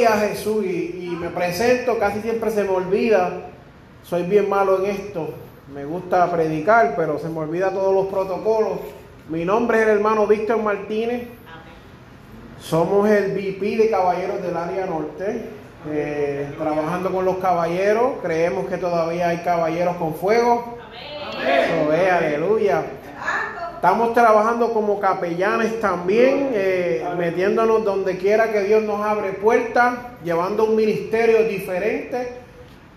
Gloria a Jesús y, y me presento, casi siempre se me olvida, soy bien malo en esto, me gusta predicar, pero se me olvida todos los protocolos. Mi nombre es el hermano Víctor Martínez, somos el VP de Caballeros del Área Norte, eh, trabajando con los caballeros, creemos que todavía hay caballeros con fuego. Ve, aleluya. Estamos trabajando como capellanes también, eh, metiéndonos donde quiera que Dios nos abre puertas, llevando un ministerio diferente,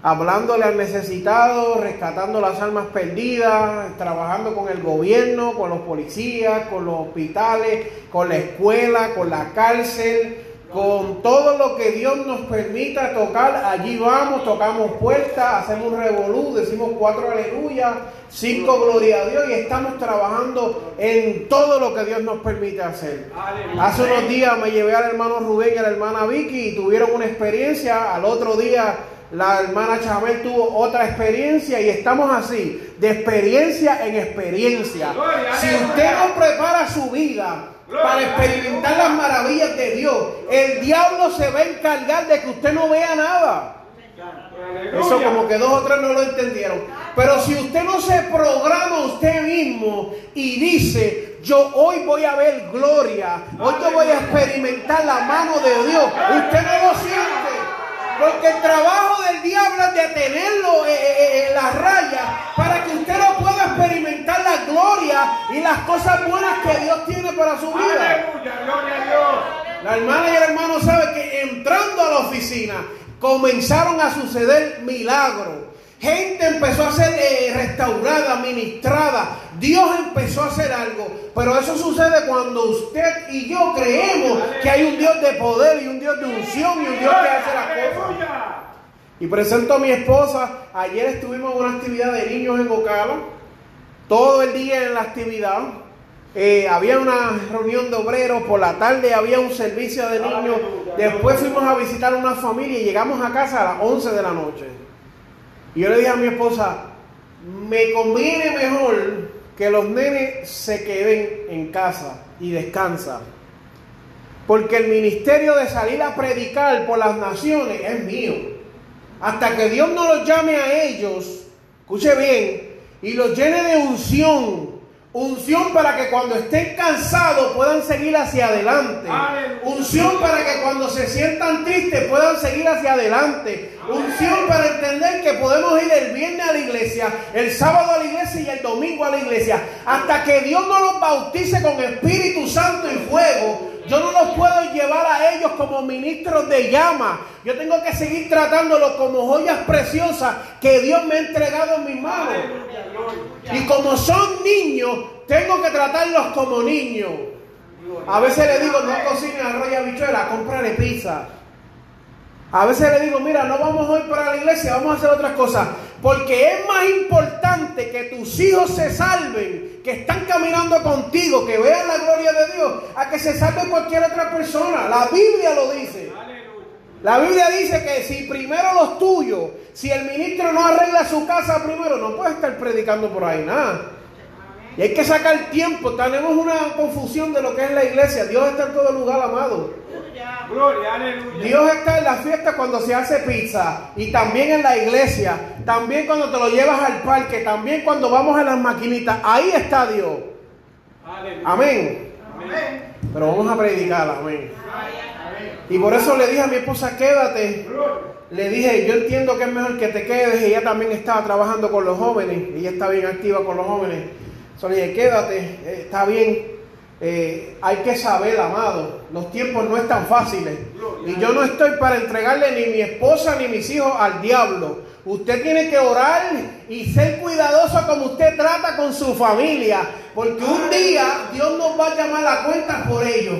hablándole al necesitado, rescatando las almas perdidas, trabajando con el gobierno, con los policías, con los hospitales, con la escuela, con la cárcel, con todo lo que Dios nos permita tocar, allí vamos, tocamos puertas, hacemos un revolú, decimos cuatro aleluya, cinco gloria a Dios y estamos trabajando en todo lo que Dios nos permite hacer. Hace unos días me llevé al hermano Rubén y a la hermana Vicky y tuvieron una experiencia, al otro día la hermana Chabel tuvo otra experiencia y estamos así, de experiencia en experiencia. Si usted no prepara su vida para experimentar las maravillas de Dios, el diablo se va a encargar de que usted no vea nada. Eso como que dos o tres no lo entendieron. Pero si usted no se programa usted mismo y dice, yo hoy voy a ver gloria, hoy yo voy a experimentar la mano de Dios, usted no lo siente. Porque el trabajo del diablo es de tenerlo en la raya para que usted no pueda experimentar la gloria y las cosas buenas que Dios tiene para su vida. La hermana y el hermano saben que entrando a la oficina comenzaron a suceder milagros. Gente empezó a ser eh, restaurada, ministrada. Dios empezó a hacer algo. Pero eso sucede cuando usted y yo creemos que hay un Dios de poder y un Dios de unción y un Dios que hace las cosas. Y presento a mi esposa. Ayer estuvimos en una actividad de niños en Ocala. Todo el día en la actividad. Eh, había una reunión de obreros, por la tarde había un servicio de niños. Después fuimos a visitar una familia y llegamos a casa a las 11 de la noche. Y yo le dije a mi esposa, me conviene mejor que los nenes se queden en casa y descansan. Porque el ministerio de salir a predicar por las naciones es mío. Hasta que Dios no los llame a ellos, escuche bien, y los llene de unción. Unción para que cuando estén cansados puedan seguir hacia adelante. Unción para que cuando se sientan tristes puedan seguir hacia adelante. Unción para entender que podemos ir el viernes a la iglesia, el sábado a la iglesia y el domingo a la iglesia. Hasta que Dios no los bautice con Espíritu Santo y fuego. Yo no los puedo llevar a ellos como ministros de llama. Yo tengo que seguir tratándolos como joyas preciosas que Dios me ha entregado en mis manos. Y como son niños, tengo que tratarlos como niños. A veces le digo, no cocinen arroz y habichuela, cómprale pizza. A veces le digo, mira, no vamos hoy para la iglesia, vamos a hacer otras cosas. Porque es más importante que tus hijos se salven, que están caminando contigo, que vean la gloria de Dios, a que se salve cualquier otra persona. La Biblia lo dice. La Biblia dice que si primero los tuyos, si el ministro no arregla su casa primero, no puede estar predicando por ahí nada. Y hay que sacar tiempo. Tenemos una confusión de lo que es la iglesia. Dios está en todo lugar, amado. Gloria, aleluya. Dios está en la fiesta cuando se hace pizza y también en la iglesia, también cuando te lo llevas al parque, también cuando vamos a las maquinitas, ahí está Dios. Aleluya. Amén. Amén. Pero vamos a predicar, amén. Y por eso le dije a mi esposa, quédate. Le dije, yo entiendo que es mejor que te quedes. Ella también estaba trabajando con los jóvenes. Ella está bien activa con los jóvenes. Solo le dije, quédate, eh, está bien. Eh, hay que saber, amado, los tiempos no están fáciles. Y yo no estoy para entregarle ni mi esposa ni mis hijos al diablo. Usted tiene que orar y ser cuidadoso como usted trata con su familia, porque un día Dios nos va a llamar a cuenta por ello.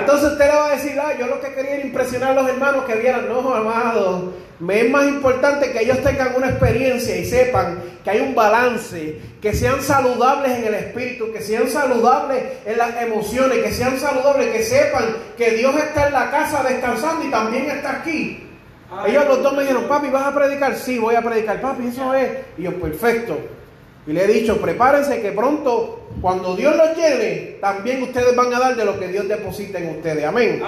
Entonces usted le va a decir, ah, yo lo que quería era impresionar a los hermanos que vieran, no, amado, me es más importante que ellos tengan una experiencia y sepan que hay un balance, que sean saludables en el espíritu, que sean saludables en las emociones, que sean saludables, que sepan que Dios está en la casa descansando y también está aquí. Ellos los dos me dijeron, papi, ¿vas a predicar? Sí, voy a predicar, papi, eso es. Y yo, perfecto. Y le he dicho, prepárense que pronto, cuando Dios los llene, también ustedes van a dar de lo que Dios deposita en ustedes. Amén.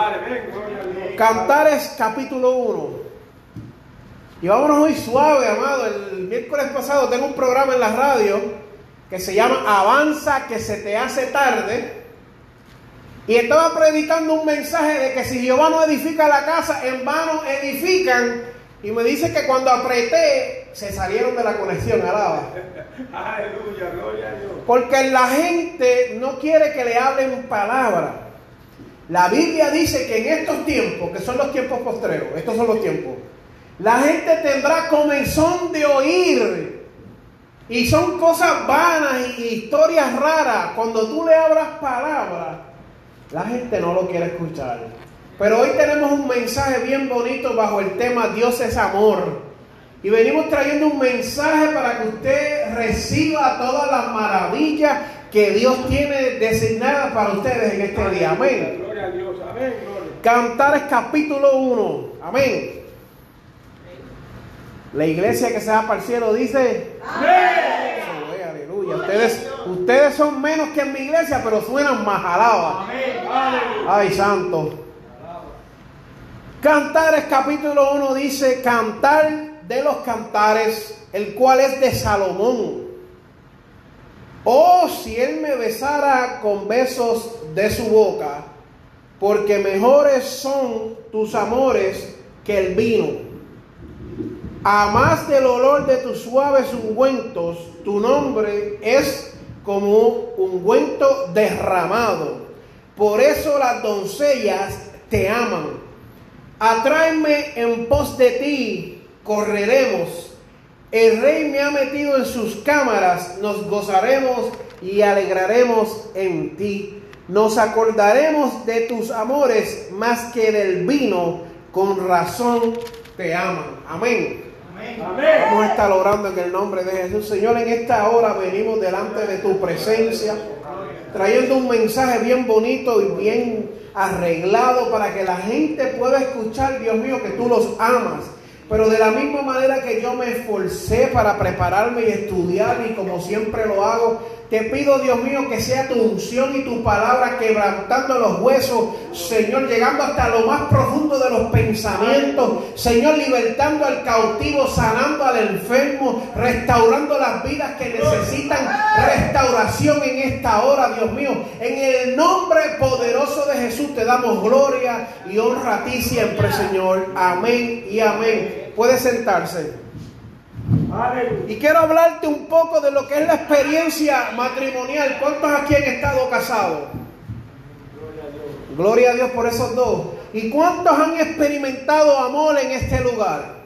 Cantares capítulo 1. Y vámonos hoy suave, amado. El miércoles pasado tengo un programa en la radio que se llama Avanza que se te hace tarde. Y estaba predicando un mensaje de que si Jehová no edifica la casa, en vano edifican. Y me dice que cuando apreté, se salieron de la conexión, alaba. Porque la gente no quiere que le hablen palabra. La Biblia dice que en estos tiempos, que son los tiempos postreros, estos son los tiempos, la gente tendrá comenzón de oír. Y son cosas vanas y historias raras. Cuando tú le hablas palabra, la gente no lo quiere escuchar. Pero hoy tenemos un mensaje bien bonito bajo el tema Dios es amor. Y venimos trayendo un mensaje para que usted reciba todas las maravillas que Dios tiene designadas para ustedes en este día. Amén. Gloria a Dios. Amén. Cantares capítulo 1. Amén. La iglesia que se va para el cielo dice... Amén. Aleluya. Ustedes, ustedes son menos que en mi iglesia, pero suenan más alaba. Amén. Ay, santo. Cantares capítulo 1 dice, cantar de los cantares, el cual es de Salomón. Oh, si él me besara con besos de su boca, porque mejores son tus amores que el vino. A más del olor de tus suaves ungüentos, tu nombre es como ungüento derramado. Por eso las doncellas te aman. Atráeme en pos de ti, correremos. El rey me ha metido en sus cámaras, nos gozaremos y alegraremos en ti. Nos acordaremos de tus amores más que del vino, con razón te aman. Amén. Amén. Vamos a estar orando en el nombre de Jesús. Señor, en esta hora venimos delante de tu presencia, trayendo un mensaje bien bonito y bien arreglado para que la gente pueda escuchar, Dios mío, que tú los amas. Pero de la misma manera que yo me esforcé para prepararme y estudiar y como siempre lo hago, te pido, Dios mío, que sea tu unción y tu palabra quebrantando los huesos, Señor, llegando hasta lo más profundo de los pensamientos, Señor, libertando al cautivo, sanando al enfermo, restaurando las vidas que necesitan restauración en esta hora, Dios mío. En el nombre poderoso de Jesús te damos gloria y honra a ti siempre, Señor. Amén y amén. Puede sentarse. Y quiero hablarte un poco de lo que es la experiencia matrimonial. ¿Cuántos aquí han estado casados? Gloria a Dios por esos dos. ¿Y cuántos han experimentado amor en este lugar?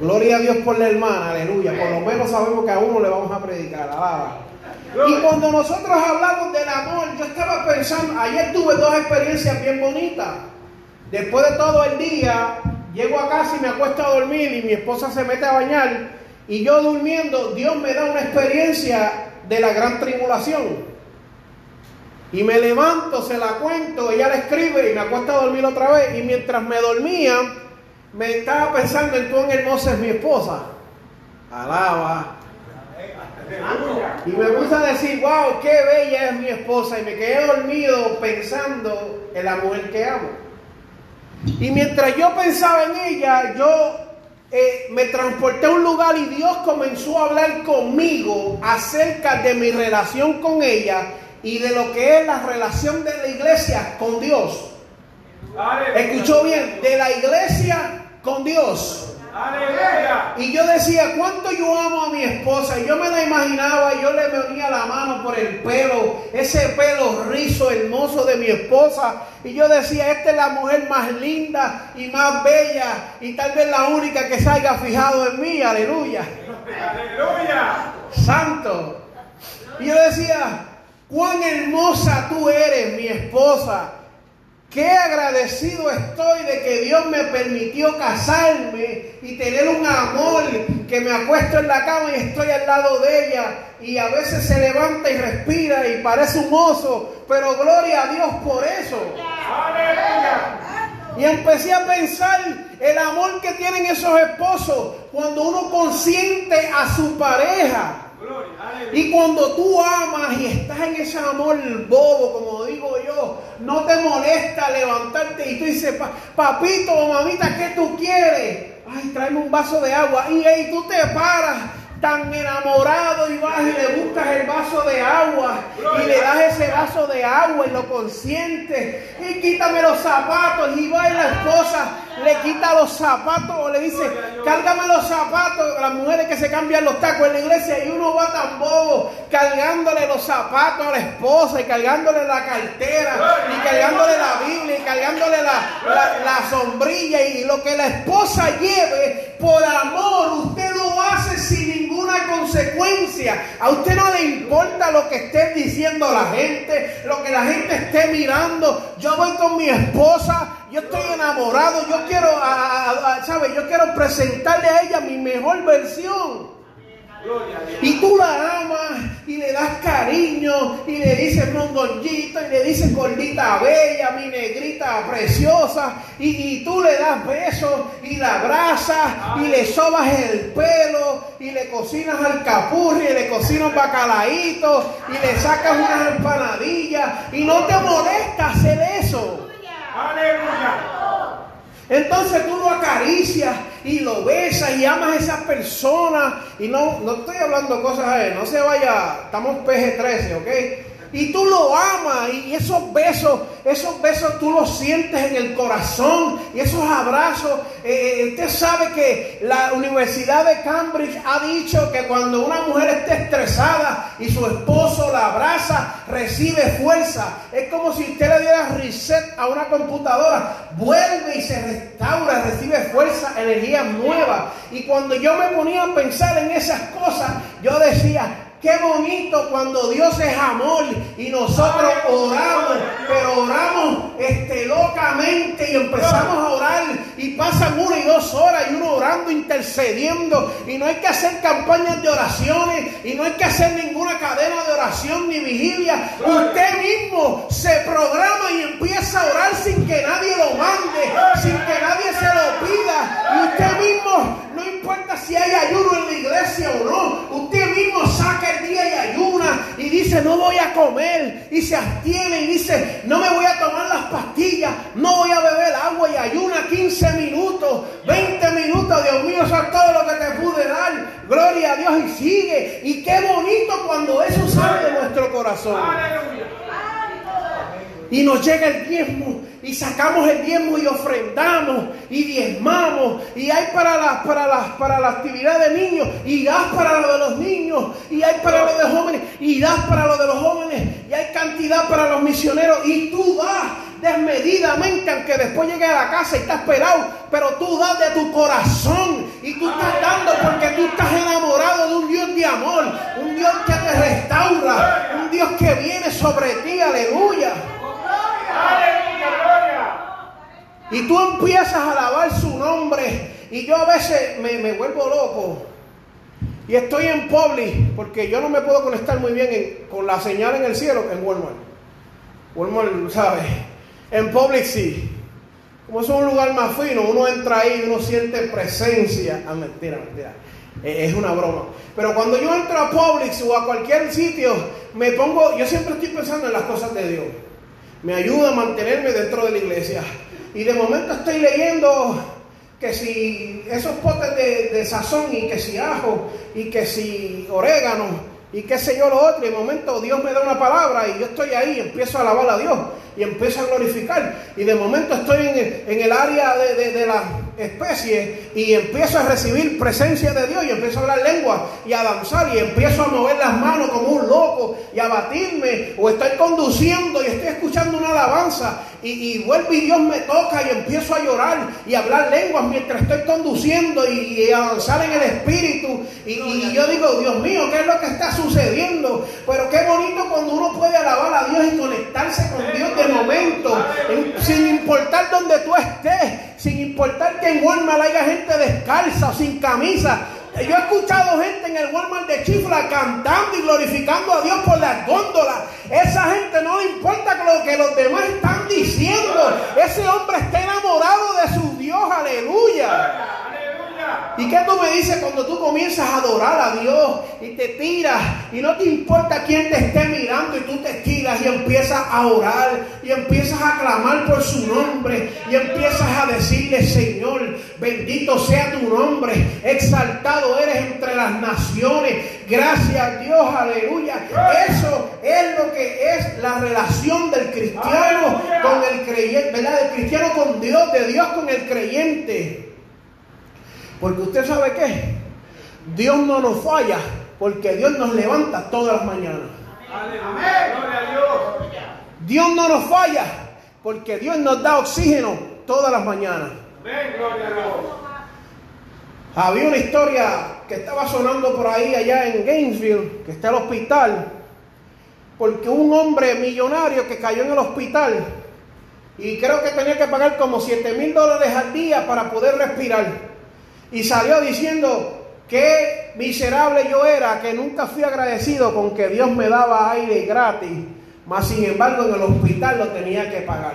Gloria a Dios por la hermana, aleluya. Por lo menos sabemos que a uno le vamos a predicar. Alaba. Y cuando nosotros hablamos del amor, yo estaba pensando, ayer tuve dos experiencias bien bonitas. Después de todo el día, llego a casa y me acuesto a dormir y mi esposa se mete a bañar y yo durmiendo, Dios me da una experiencia de la gran tribulación. Y me levanto, se la cuento, ella la escribe y me acuesto a dormir otra vez. Y mientras me dormía, me estaba pensando en cuán hermosa es mi esposa. Alaba. Y me puse a decir, wow, qué bella es mi esposa. Y me quedé dormido pensando en la mujer que amo. Y mientras yo pensaba en ella, yo eh, me transporté a un lugar y Dios comenzó a hablar conmigo acerca de mi relación con ella y de lo que es la relación de la iglesia con Dios. Escuchó bien, de la iglesia con Dios. Aleluya. Y yo decía, ¿cuánto yo amo a mi esposa? Y yo me la imaginaba, yo le ponía la mano por el pelo, ese pelo rizo, hermoso de mi esposa. Y yo decía, esta es la mujer más linda y más bella y tal vez la única que se haya fijado en mí. Aleluya. Aleluya. Santo. Y yo decía, cuán hermosa tú eres, mi esposa. Qué agradecido estoy de que Dios me permitió casarme y tener un amor que me acuesto en la cama y estoy al lado de ella y a veces se levanta y respira y parece un oso, pero gloria a Dios por eso. Y empecé a pensar el amor que tienen esos esposos cuando uno consiente a su pareja. Y cuando tú amas y estás en ese amor bobo, como digo yo, no te molesta levantarte y tú dices, "Pa- papito o mamita, ¿qué tú quieres? Ay, tráeme un vaso de agua. Y ahí tú te paras tan enamorado y vas y le buscas el vaso de agua y le das ese vaso de agua y lo consientes y quítame los zapatos y la esposa le quita los zapatos o le dice cárgame los zapatos las mujeres que se cambian los tacos en la iglesia y uno va tan bobo cargándole los zapatos a la esposa y cargándole la cartera y cargándole la Biblia y cargándole la, la, la sombrilla y lo que la esposa lleve por amor usted lo hace sin ninguna consecuencia. A usted no le importa lo que esté diciendo la gente lo que la gente esté mirando. Yo voy con mi esposa yo estoy enamorado, yo quiero, a-. Yo quiero presentarle a ella mi mejor versión. Y tú la amas y le das cariño y le dices mongonjito y le dices gordita bella, mi negrita preciosa y, y tú le das besos y la abrazas y le sobas el pelo y le cocinas alcapurri y le cocinas bacalaíto y le sacas unas empanadillas y no te molesta hacer eso. Aleluya. Entonces tú lo acaricias y lo besas y amas a esa persona. Y no, no estoy hablando cosas a él, no se vaya, estamos PG-13, ¿ok? Y tú lo amas y esos besos, esos besos tú los sientes en el corazón y esos abrazos. eh, usted sabe que la Universidad de Cambridge ha dicho que cuando una mujer esté estresada y su esposo la abraza, recibe fuerza. Es como si usted le diera reset a una computadora, vuelve y se restaura, recibe fuerza, energía nueva. Y cuando yo me ponía a pensar en esas cosas, yo decía, Qué bonito cuando Dios es amor y nosotros oramos, pero oramos este, locamente y empezamos a orar y pasan una y dos horas y uno orando, intercediendo. Y no hay que hacer campañas de oraciones y no hay que hacer ninguna cadena de oración ni vigilia. Usted mismo se programa y empieza a orar sin que nadie lo mande, sin que nadie se lo pida. Y usted mismo, no importa si hay ayuno en la iglesia o no, usted mismo saca el día y ayuna y dice no voy a comer y se abstiene y dice no me voy a tomar las pastillas, no voy a beber agua y ayuna 15 minutos, 20 minutos, Dios mío, eso es todo lo que te pude dar, gloria a Dios y sigue y qué bonito cuando eso sale de nuestro corazón Aleluya. Y nos llega el diezmo y sacamos el diezmo y ofrendamos y diezmamos y hay para las para las para la actividad de niños y das para lo de los niños y hay para lo de jóvenes y das para lo de los jóvenes y hay cantidad para los misioneros y tú das desmedidamente aunque después llegue a la casa y estás pelado pero tú das de tu corazón y tú estás dando porque tú estás enamorado de un Dios de amor un Dios que te restaura un Dios que viene sobre ti aleluya. Y tú empiezas a alabar su nombre. Y yo a veces me, vuelvo loco. Y estoy en Publix, porque yo no me puedo conectar muy bien en- con la señal en el cielo en Walmart. Walmart, ¿sabes? En Publix sí. Como es un lugar más fino, uno entra ahí y uno siente presencia. Ah, mentira, mentira. Eh, Es una broma. Pero cuando yo entro a Publix o a cualquier sitio, me pongo, yo siempre estoy pensando en las cosas de Dios. Me ayuda a mantenerme dentro de la iglesia. Y de momento estoy leyendo que si esos potes de, de sazón y que si ajo y que si orégano y qué sé yo lo otro. Y de momento Dios me da una palabra y yo estoy ahí empiezo a alabar a Dios y empiezo a glorificar. Y de momento estoy en el, en el área de, de- de la, especie y empiezo a recibir presencia de Dios y empiezo a hablar lengua y a danzar y empiezo a mover las manos como un loco y a batirme o estoy conduciendo y estoy escuchando una alabanza y, y vuelve y Dios me toca y empiezo a llorar y a hablar lenguas mientras estoy conduciendo y, y a danzar en el espíritu y, y yo digo, Dios mío, ¿qué es lo que está sucediendo? Pero qué bonito cuando uno puede alabar a Dios y conectarse con Dios de momento, en- sin importar donde tú estés, sin importar que en Walmart haya gente descalza o sin camisa. Yo he escuchado gente en el Walmart de Chifla cantando y glorificando a Dios por las góndolas. Esa gente no le importa lo que los demás están diciendo. Ese hombre está enamorado de su Dios, aleluya. ¿Y qué tú me dices cuando tú comienzas a adorar a Dios y te tiras y no te importa quién te esté mirando y tú te tiras y empiezas a orar y empiezas a clamar por su nombre y empiezas a decirle Señor, bendito sea tu nombre, exaltado eres entre las naciones, gracias a Dios, aleluya. Eso es lo que es la relación del cristiano con el creyente, ¿verdad? Del cristiano con Dios, de Dios con el creyente. Porque usted sabe qué, Dios no nos falla, porque Dios nos levanta todas las mañanas. Dios. No nos falla, porque Dios nos da oxígeno todas las mañanas. Amén. Gloria a Dios. Había una historia que estaba sonando por ahí allá en Gainesville, que está el hospital, porque un hombre millonario que cayó en el hospital y creo que tenía que pagar como 7 mil dólares al día para poder respirar. Y salió diciendo que miserable yo era, que nunca fui agradecido con que Dios me daba aire gratis, mas sin embargo en el hospital lo tenía que pagar.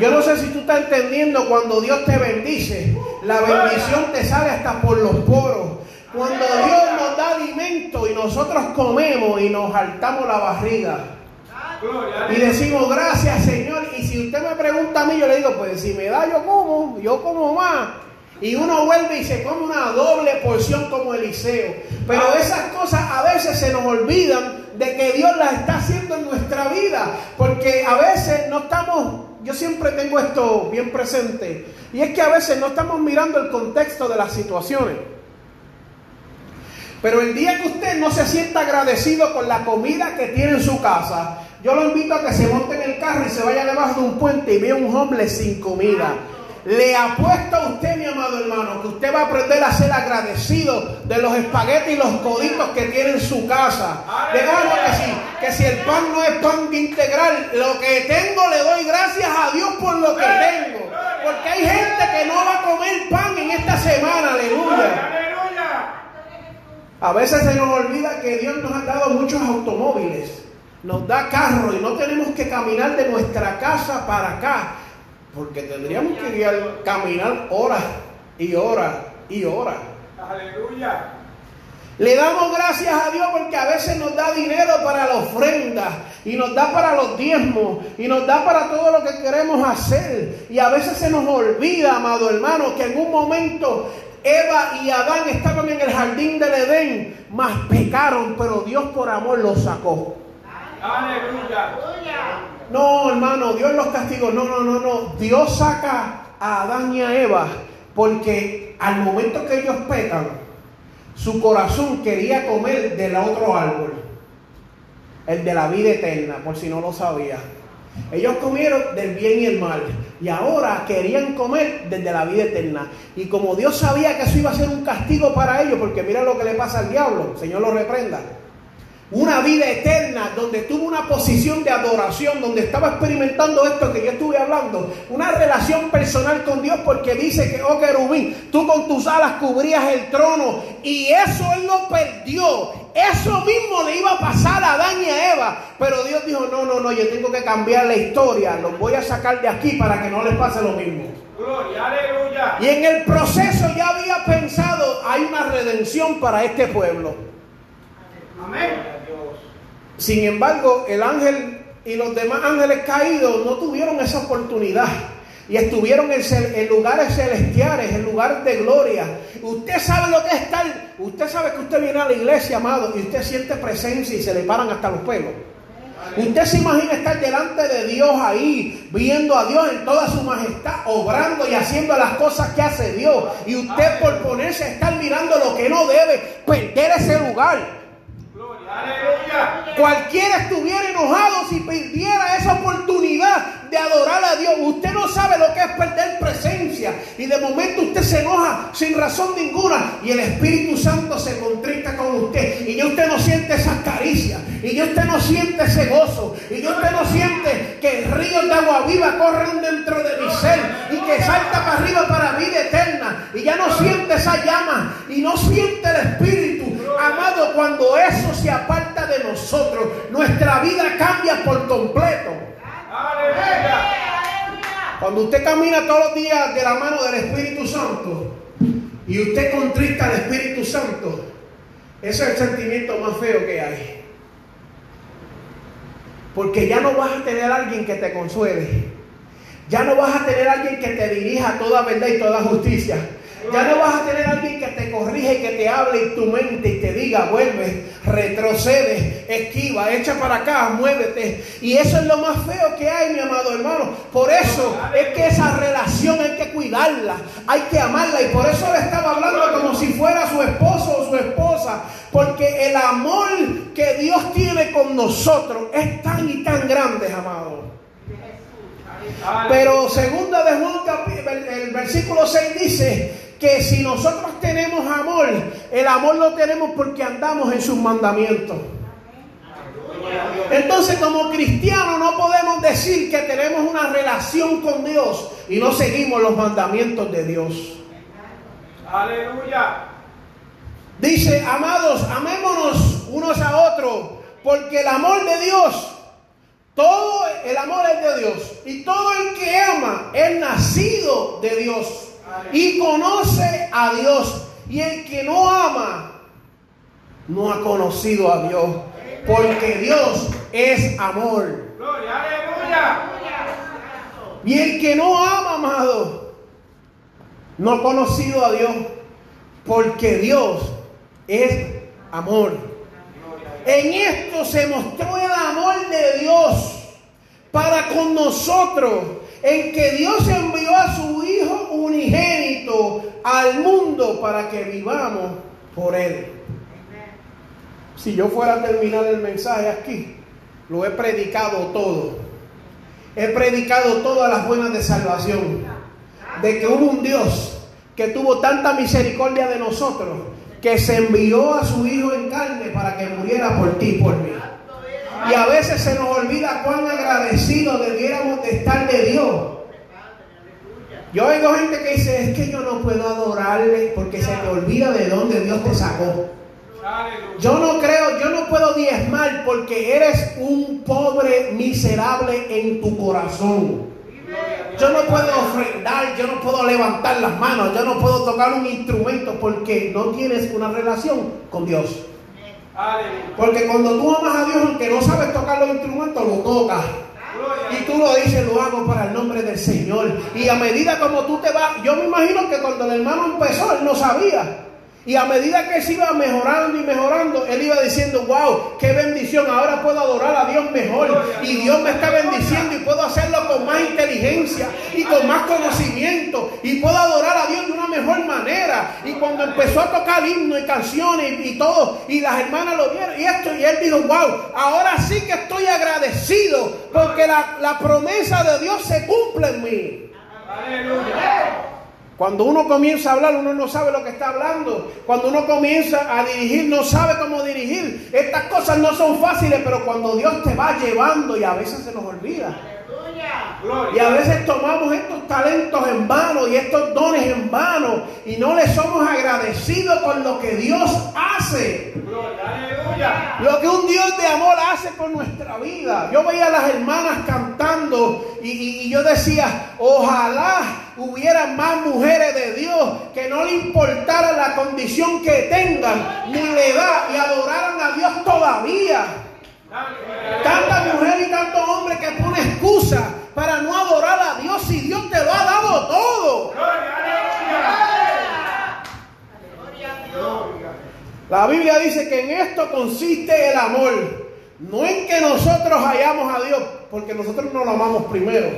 Yo no sé si tú estás entendiendo cuando Dios te bendice, la bendición te sale hasta por los poros. Cuando Dios nos da alimento y nosotros comemos y nos saltamos la barriga y decimos gracias Señor. Y si usted me pregunta a mí, yo le digo, pues si me da yo como, yo como más. Y uno vuelve y se come una doble porción como Eliseo. Pero esas cosas a veces se nos olvidan de que Dios las está haciendo en nuestra vida. Porque a veces no estamos, yo siempre tengo esto bien presente. Y es que a veces no estamos mirando el contexto de las situaciones. Pero el día que usted no se sienta agradecido con la comida que tiene en su casa, yo lo invito a que se monte en el carro y se vaya debajo de un puente y vea un homeless sin comida. Le apuesto a usted, mi amado hermano, que usted va a aprender a ser agradecido de los espaguetis y los coditos que tiene en su casa. Digamos que sí, que si el pan no es pan integral, lo que tengo le doy gracias a Dios por lo que tengo. Porque hay gente que no va a comer pan en esta semana. Aleluya. A veces se nos olvida que Dios nos ha dado muchos automóviles, nos da carro y no tenemos que caminar de nuestra casa para acá, porque tendríamos que ir a caminar horas y horas y horas. Aleluya. Le damos gracias a Dios porque a veces nos da dinero para la ofrenda y nos da para los diezmos y nos da para todo lo que queremos hacer. Y a veces se nos olvida, amado hermano, que en un momento Eva y Adán estaban en el jardín del Edén, mas pecaron, pero Dios por amor los sacó. Aleluya. No, hermano, Dios los castigó. No, no, no, no. Dios saca a Adán y a Eva porque al momento que ellos pecan, su corazón quería comer del otro árbol, el de la vida eterna, por si no lo sabía. Ellos comieron del bien y el mal y ahora querían comer desde la vida eterna. Y como Dios sabía que eso iba a ser un castigo para ellos, porque mira lo que le pasa al diablo, Señor lo reprenda. Una vida eterna donde tuvo una posición de adoración, donde estaba experimentando esto que yo estuve hablando, una relación personal con Dios, porque dice que, oh querubín, tú con tus alas cubrías el trono y eso él lo perdió. Eso mismo le iba a pasar a Adán y a Eva, pero Dios dijo, no, no, no, yo tengo que cambiar la historia, los voy a sacar de aquí para que no les pase lo mismo. Gloria. Aleluya. Y en el proceso ya había pensado, hay una redención para este pueblo. Amén. Sin embargo, el ángel y los demás ángeles caídos no tuvieron esa oportunidad. Y estuvieron en, lugares celestiales, en lugares de gloria. Usted sabe lo que es estar. Usted sabe que usted viene a la iglesia, amado, y usted siente presencia y se le paran hasta los pelos. Usted se imagina estar delante de Dios ahí, viendo a Dios en toda su majestad, obrando y haciendo las cosas que hace Dios. Y usted por ponerse a estar mirando lo que no debe, perder ese lugar. Aleluya. Cualquiera estuviera enojado si perdiera esa oportunidad de adorar a Dios. Usted no sabe lo que es perder presencia. Y de momento usted se enoja sin razón ninguna. Y el Espíritu Santo se contrista con usted. Y usted no siente esas caricias. Y usted no siente ese gozo. Y ya usted no siente que ríos de agua viva corren dentro de mi ser. Y que salta para arriba para vida eterna. Y ya no siente esa llama. Y no nosotros, nuestra vida cambia por completo. Aleluya. Cuando usted camina todos los días de la mano del Espíritu Santo y usted contrista al Espíritu Santo, ese es el sentimiento más feo que hay. Porque ya no vas a tener a alguien que te consuele. Ya no vas a tener a alguien que te dirija a toda verdad y toda justicia. Ya no vas a tener a alguien que te corrija y que te hable en tu mente y te diga, vuelve, retrocede, esquiva, echa para acá, muévete. Y eso es lo más feo que hay, mi amado hermano. Por eso es que esa relación hay que cuidarla, hay que amarla. Y por eso le estaba hablando como si fuera su esposo o su esposa. Porque el amor que Dios tiene con nosotros es tan y tan grande, amado. Pero segunda de Juan, el versículo 6 dice que si nosotros tenemos amor, el amor lo tenemos porque andamos en sus mandamientos. Entonces como cristianos no podemos decir que tenemos una relación con Dios y no seguimos los mandamientos de Dios. Aleluya. Dice, amados, amémonos unos a otros, porque el amor de Dios, todo el amor es de Dios, y todo el que ama es nacido de Dios y conoce a Dios, y el que no ama no ha conocido a Dios, porque Dios es amor. Gloria. Aleluya. Y el que no ama, amado, no ha conocido a Dios, porque Dios es amor. En esto se mostró el amor de Dios para con nosotros, en que Dios envió a su Hijo unigénito al mundo para que vivamos por Él. Si yo fuera a terminar el mensaje aquí, lo he predicado todo. He predicado todas las buenas de salvación. De que hubo un Dios que tuvo tanta misericordia de nosotros que se envió a su Hijo en carne para que muriera por ti y por mí. Y a veces se nos olvida cuán agradecidos debiéramos de estar de Dios. Yo oigo gente que dice, es que yo no puedo adorarle porque se te olvida de dónde Dios te sacó. Yo no creo, yo no puedo diezmar porque eres un pobre miserable en tu corazón. Yo no puedo ofrendar, yo no puedo levantar las manos, yo no puedo tocar un instrumento porque no tienes una relación con Dios. Porque cuando tú amas a Dios, aunque no sabes tocar los instrumentos, lo tocas. Y tú lo dices, lo hago para el nombre del Señor. Y a medida como tú te vas, yo me imagino que cuando el hermano empezó, él no sabía. Y a medida que se iba mejorando y mejorando, él iba diciendo, wow, qué bendición, ahora puedo adorar a Dios mejor. Y Dios me está bendiciendo y puedo hacerlo con más inteligencia y con más conocimiento. Y puedo adorar a Dios de una mejor manera. Y cuando empezó a tocar himnos y canciones y, todo, y las hermanas lo vieron y esto, y él dijo, wow, ahora sí que estoy agradecido porque la, la promesa de Dios se cumple en mí. Aleluya. Cuando uno comienza a hablar, uno no sabe lo que está hablando. Cuando uno comienza a dirigir, no sabe cómo dirigir. Estas cosas no son fáciles, pero cuando Dios te va llevando y a veces se nos olvida. Y a veces tomamos estos talentos en vano y estos dones en vano y no le somos agradecidos con lo que Dios hace. Lo que un Dios de amor hace por nuestra vida. Yo veía a las hermanas cantando y, y- y yo decía, ojalá hubiera más mujeres de Dios que no le importara la condición que tengan ni la edad y adoraran a Dios todavía. Tanta mujer y tanto hombre que pone excusa para no adorar a Dios si Dios te lo ha dado todo. La Biblia dice que en esto consiste el amor, no en que nosotros hallamos a Dios, porque nosotros no lo amamos primero,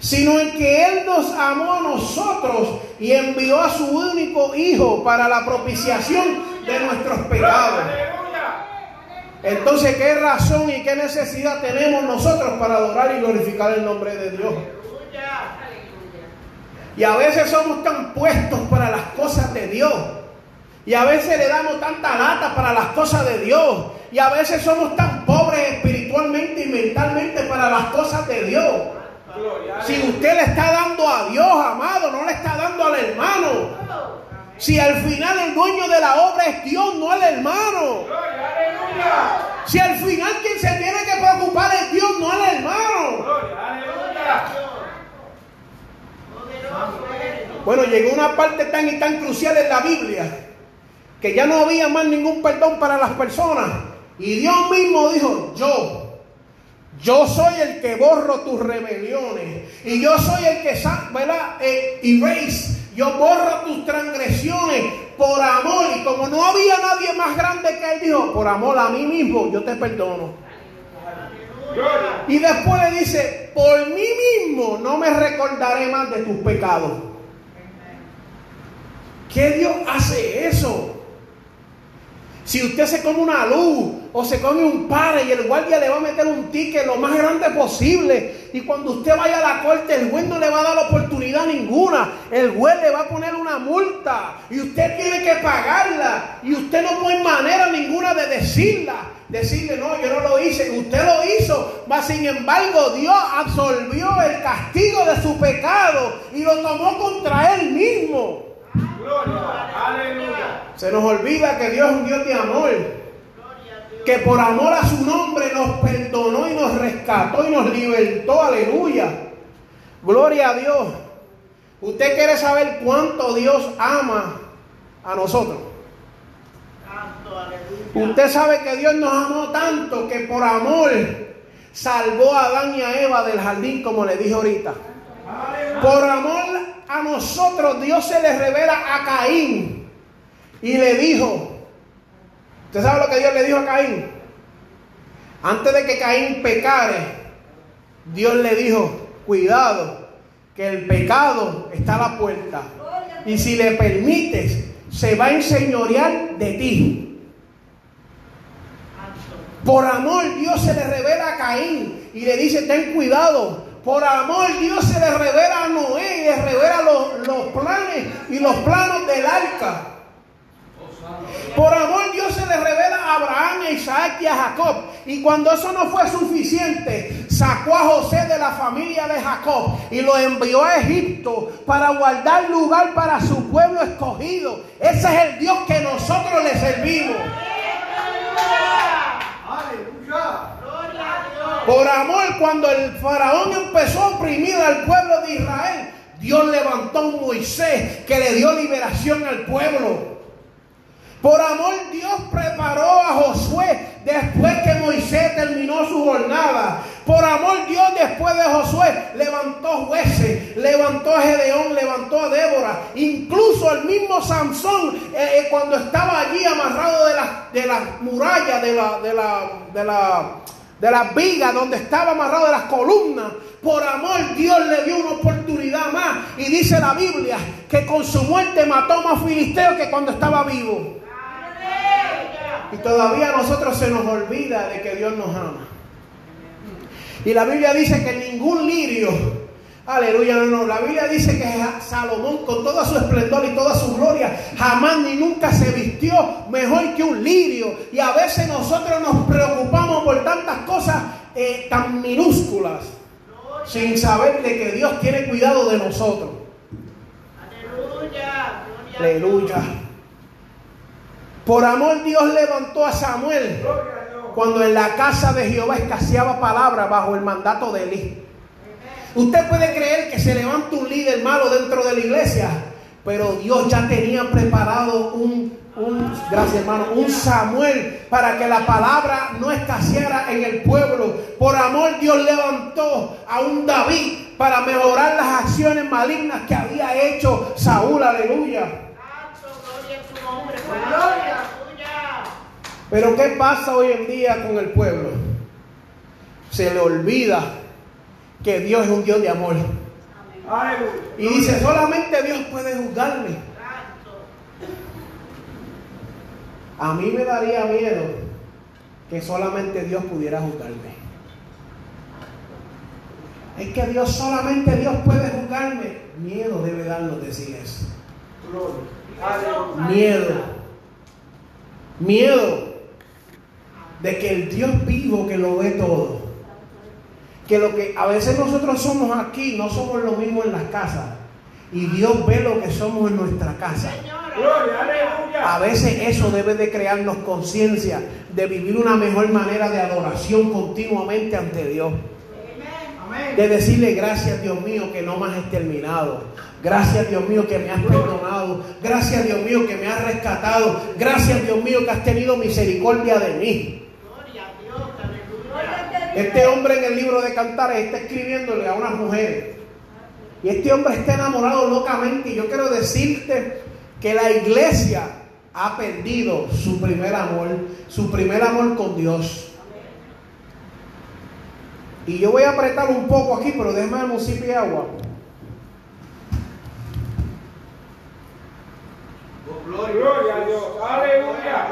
sino en que Él nos amó a nosotros y envió a su único Hijo para la propiciación de nuestros pecados. Entonces, ¿qué razón y qué necesidad tenemos nosotros para adorar y glorificar el nombre de Dios? Y a veces somos tan puestos para las cosas de Dios. Y a veces le damos tanta lata para las cosas de Dios. Y a veces somos tan pobres espiritualmente y mentalmente para las cosas de Dios. Si usted le está dando a Dios, amado, no le está dando al hermano. Si al final el dueño de la obra es Dios, no el hermano. Gloria. Aleluya. Si al final quien se tiene que preocupar es Dios, no el hermano. Gloria. Aleluya. Bueno, llegó una parte tan y tan crucial en la Biblia que ya no había más ningún perdón para las personas. Y Dios mismo dijo, yo, yo soy el que borro tus rebeliones. Y yo soy el que, ¿verdad? Eh, erase, yo borro tus transgresiones por amor. Y como no había nadie más grande que él, dijo, por amor a mí mismo, yo te perdono. Y después le dice, por mí mismo no me recordaré más de tus pecados. ¿Qué Dios hace eso? Si usted se come una luz o se come un padre y el guardia le va a meter un ticket lo más grande posible y cuando usted vaya a la corte el juez no le va a dar oportunidad ninguna, el juez le va a poner una multa y usted tiene que pagarla y usted no tiene manera ninguna de decirla, decirle no, yo no lo hice, usted lo hizo, mas sin embargo Dios absolvió el castigo de su pecado y lo tomó contra él mismo. Gloria. Aleluya. Se nos olvida que Dios es un Dios de amor. Que por amor a su nombre nos perdonó y nos rescató y nos libertó. Aleluya. Gloria a Dios. Usted quiere saber cuánto Dios ama a nosotros. Usted sabe que Dios nos amó tanto que por amor salvó a Adán y a Eva del jardín, como le dije ahorita. Por amor a nosotros, Dios se le revela a Caín y le dijo, ¿usted sabe lo que Dios le dijo a Caín? Antes de que Caín pecare, Dios le dijo, cuidado, que el pecado está a la puerta. Y si le permites, se va a enseñorear de ti. Por amor Dios se le revela a Caín y le dice, ten cuidado. Por amor Dios se le revela a Noé y le revela los, los planes y los planos del arca. Por amor Dios se le revela a Abraham, a Isaac y a Jacob. Y cuando eso no fue suficiente, sacó a José de la familia de Jacob y lo envió a Egipto para guardar lugar para su pueblo escogido. Ese es el Dios que nosotros le servimos. Por amor, cuando el faraón empezó a oprimir al pueblo de Israel, Dios levantó a un Moisés que le dio liberación al pueblo. Por amor, Dios preparó a Josué después que Moisés terminó su jornada. Por amor, Dios después de Josué levantó jueces, levantó a Gedeón, levantó a Débora. Incluso el mismo Sansón, eh, eh, cuando estaba allí amarrado de las de las murallas, de la, de la, de la, de las vigas, donde estaba amarrado de las columnas. Por amor, Dios le dio una oportunidad más. Y dice la Biblia que con su muerte mató más filisteos que cuando estaba vivo. Y todavía a nosotros se nos olvida de que Dios nos ama. Y la Biblia dice que ningún lirio, aleluya, no, no, la Biblia dice que Salomón con todo su esplendor y toda su gloria jamás ni nunca se vistió mejor que un lirio. Y a veces nosotros nos preocupamos por tantas cosas eh, tan minúsculas sin saber de que Dios tiene cuidado de nosotros. Aleluya. Aleluya. Por amor Dios levantó a Samuel cuando en la casa de Jehová escaseaba palabra bajo el mandato de Elí. Usted puede creer que se levanta un líder malo dentro de la iglesia, pero Dios ya tenía preparado un, un- gracias hermano, un Samuel para que la palabra no escaseara en el pueblo. Por amor Dios levantó a un David para mejorar las acciones malignas que había hecho Saúl, aleluya. Santo, gloria a tu nombre. Gloria. Aleluya. Pero ¿qué pasa hoy en día con el pueblo? se le olvida que Dios es un Dios de amor. Y dice, solamente Dios puede juzgarme. A mí me daría miedo que solamente Dios pudiera juzgarme. Es que Dios, solamente Dios puede juzgarme. Miedo debe darnos decir eso. Gloria. Miedo. Miedo de que el Dios vivo que lo ve todo. Que lo que a veces nosotros somos aquí no somos lo mismo en las casas. Y Dios ve lo que somos en nuestra casa. A veces eso debe de crearnos conciencia de vivir una mejor manera de adoración continuamente ante Dios. De decirle gracias Dios mío que no me has exterminado. Gracias Dios mío que me has perdonado. Gracias Dios mío que me has rescatado. Gracias Dios mío que has tenido misericordia de mí. Este hombre en el libro de Cantares está escribiéndole a una mujer. Y este hombre está enamorado locamente. Y yo quiero decirte que la iglesia ha perdido su primer amor, su primer amor con Dios. Y yo voy a apretar un poco aquí, pero déjame el municipio de agua. Gloria a Dios. Aleluya.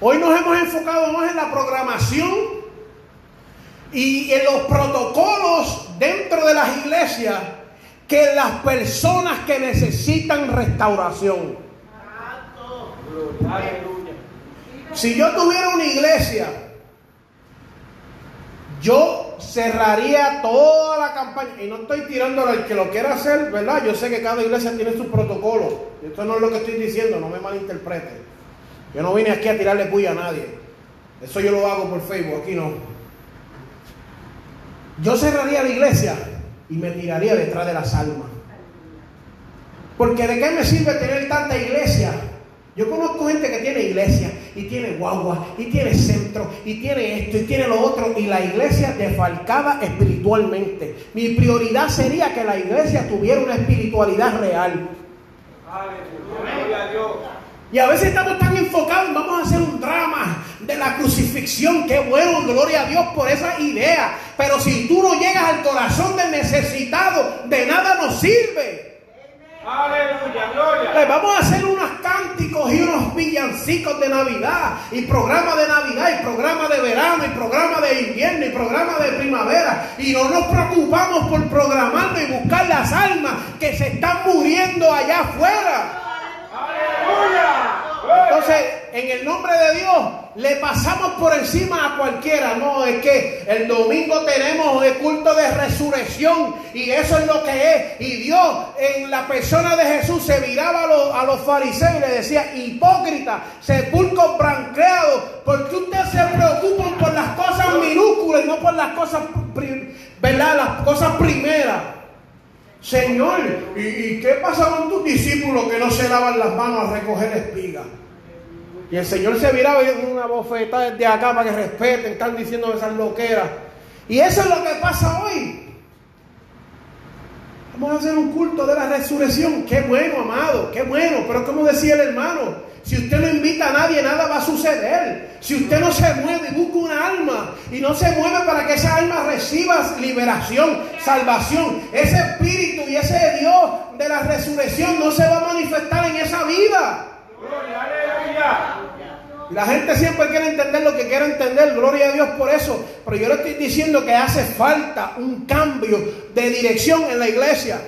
Hoy nos hemos enfocado más en la programación y en los protocolos dentro de las iglesias que en las personas que necesitan restauración. Si yo tuviera una iglesia, yo cerraría toda la campaña. Y no estoy tirándole al que lo quiera hacer, ¿verdad? Yo sé que cada iglesia tiene su protocolo. Esto no es lo que estoy diciendo, no me malinterprete. Yo no vine aquí a tirarle puya a nadie. Eso yo lo hago por Facebook, aquí no. Yo cerraría la iglesia y me tiraría detrás de las almas. Porque de qué me sirve tener tanta iglesia yo conozco gente que tiene iglesia y tiene guagua y tiene centro y tiene esto y tiene lo otro y la iglesia defalcada espiritualmente. Mi prioridad sería que la iglesia tuviera una espiritualidad real. Aleluya. Gloria a Dios. Y a veces estamos tan enfocados, vamos a hacer un drama de la crucifixión. Qué bueno, gloria a Dios por esa idea. Pero si tú no llegas al corazón del necesitado, de nada nos sirve. Aleluya. Gloria. Vamos a hacer unos cánticos y unos villancicos de Navidad, y programa de Navidad, y programa de verano, y programa de invierno, y programa de primavera, y no nos preocupamos por programarnos y buscar las almas que se están muriendo allá afuera. Aleluya. Entonces, en el nombre de Dios, le pasamos por encima a cualquiera. No, es que el domingo tenemos el culto de resurrección y eso es lo que es. Y Dios en la persona de Jesús se viraba a los, fariseos y le decía, hipócrita, sepulcros branqueados, porque ustedes se preocupan por las cosas minúsculas y no por las cosas, ¿verdad? Las cosas primeras. Señor, ¿y, y qué pasa con tus discípulos que no se lavan las manos a recoger espigas? Y el Señor se viraba y una bofetada desde acá para que respeten, están diciendo esas loqueras. Y eso es lo que pasa hoy. Vamos a hacer un culto de la resurrección. Qué bueno, amado, qué bueno. Pero como decía el hermano, si usted no invita a nadie, nada va a suceder. Si usted no se mueve y busca una alma y no se mueve para que esa alma reciba liberación, salvación, ese espíritu y ese Dios de la resurrección no se va a manifestar en esa vida. Y la gente siempre quiere entender lo que quiere entender, gloria a Dios por eso. Pero yo le estoy diciendo que hace falta un cambio de dirección en la iglesia.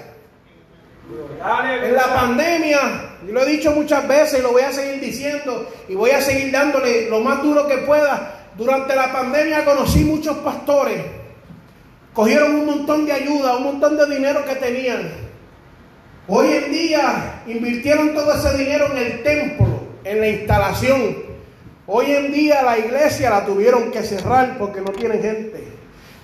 En la pandemia, yo lo he dicho muchas veces y lo voy a seguir diciendo y voy a seguir dándole lo más duro que pueda. Durante la pandemia conocí muchos pastores. Cogieron un montón de ayuda, un montón de dinero que tenían. Hoy en día invirtieron todo ese dinero en el templo, en la instalación. Hoy en día la iglesia la tuvieron que cerrar porque no tienen gente.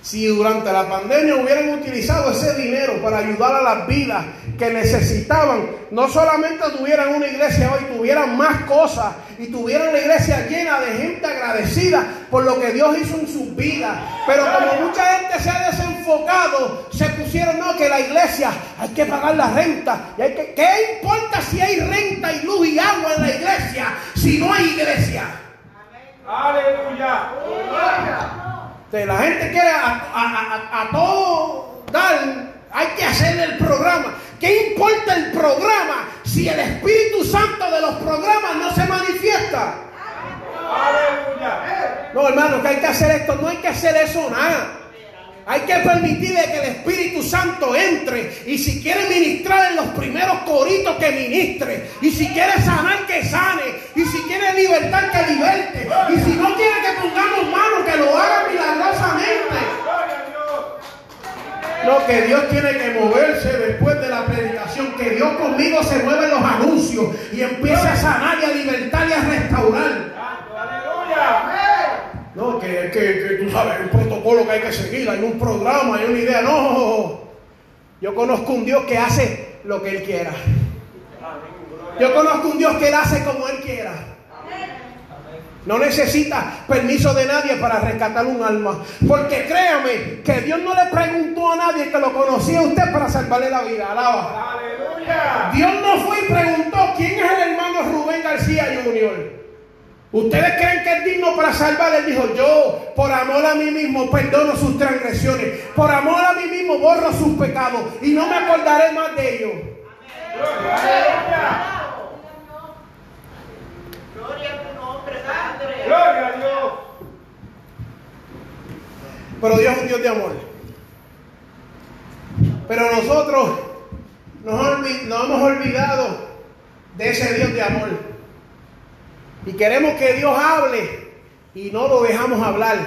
Si durante la pandemia hubieran utilizado ese dinero para ayudar a las vidas que necesitaban, no solamente tuvieran una iglesia hoy, tuvieran más cosas y tuvieran la iglesia llena de gente agradecida por lo que Dios hizo en sus vidas. Pero como mucha gente se ha desenfocado, se pusieron, no, que la iglesia hay que pagar la renta. Y hay que, ¿Qué importa si hay renta y luz y agua en la iglesia si no hay iglesia? Aleluya. Entonces, la gente quiere a, a- a- a todo dar, hay que hacerle el programa. ¿Qué importa el programa si el Espíritu Santo de los programas no se manifiesta? Aleluya. No, hermano, que hay que hacer esto, no hay que hacer eso nada. Hay que permitirle que el Espíritu Santo entre. Y si quiere ministrar en los primeros coritos, que ministre. Y si quiere sanar, que sane. Y si quiere libertar, que liberte. Y si no quiere que pongamos manos, que lo haga milagrosamente. No, que Dios tiene que moverse después de la predicación. Que Dios conmigo se mueve los anuncios y empiece a sanar y a libertar y a restaurar. Aleluya. No, que, que, que tú sabes, hay un protocolo que hay que seguir, hay un programa, hay una idea. No, yo conozco un Dios que hace lo que Él quiera. Yo conozco un Dios que Él hace como Él quiera. No necesita permiso de nadie para rescatar un alma. Porque créame que Dios no le preguntó a nadie que lo conocía a usted para salvarle la vida. Alaba. Aleluya. Dios no fue y preguntó quién es el hermano Rubén García Jr. ¿Ustedes creen que es digno para salvar? Él dijo, yo por amor a mí mismo perdono sus transgresiones. Por amor a mí mismo borro sus pecados y no me acordaré más de ellos. Gloria a tu nombre, Padre. Gloria a Dios. Pero Dios es un Dios de amor. Pero nosotros nos hemos olvidado de ese Dios de amor. Y queremos que Dios hable y no lo dejamos hablar.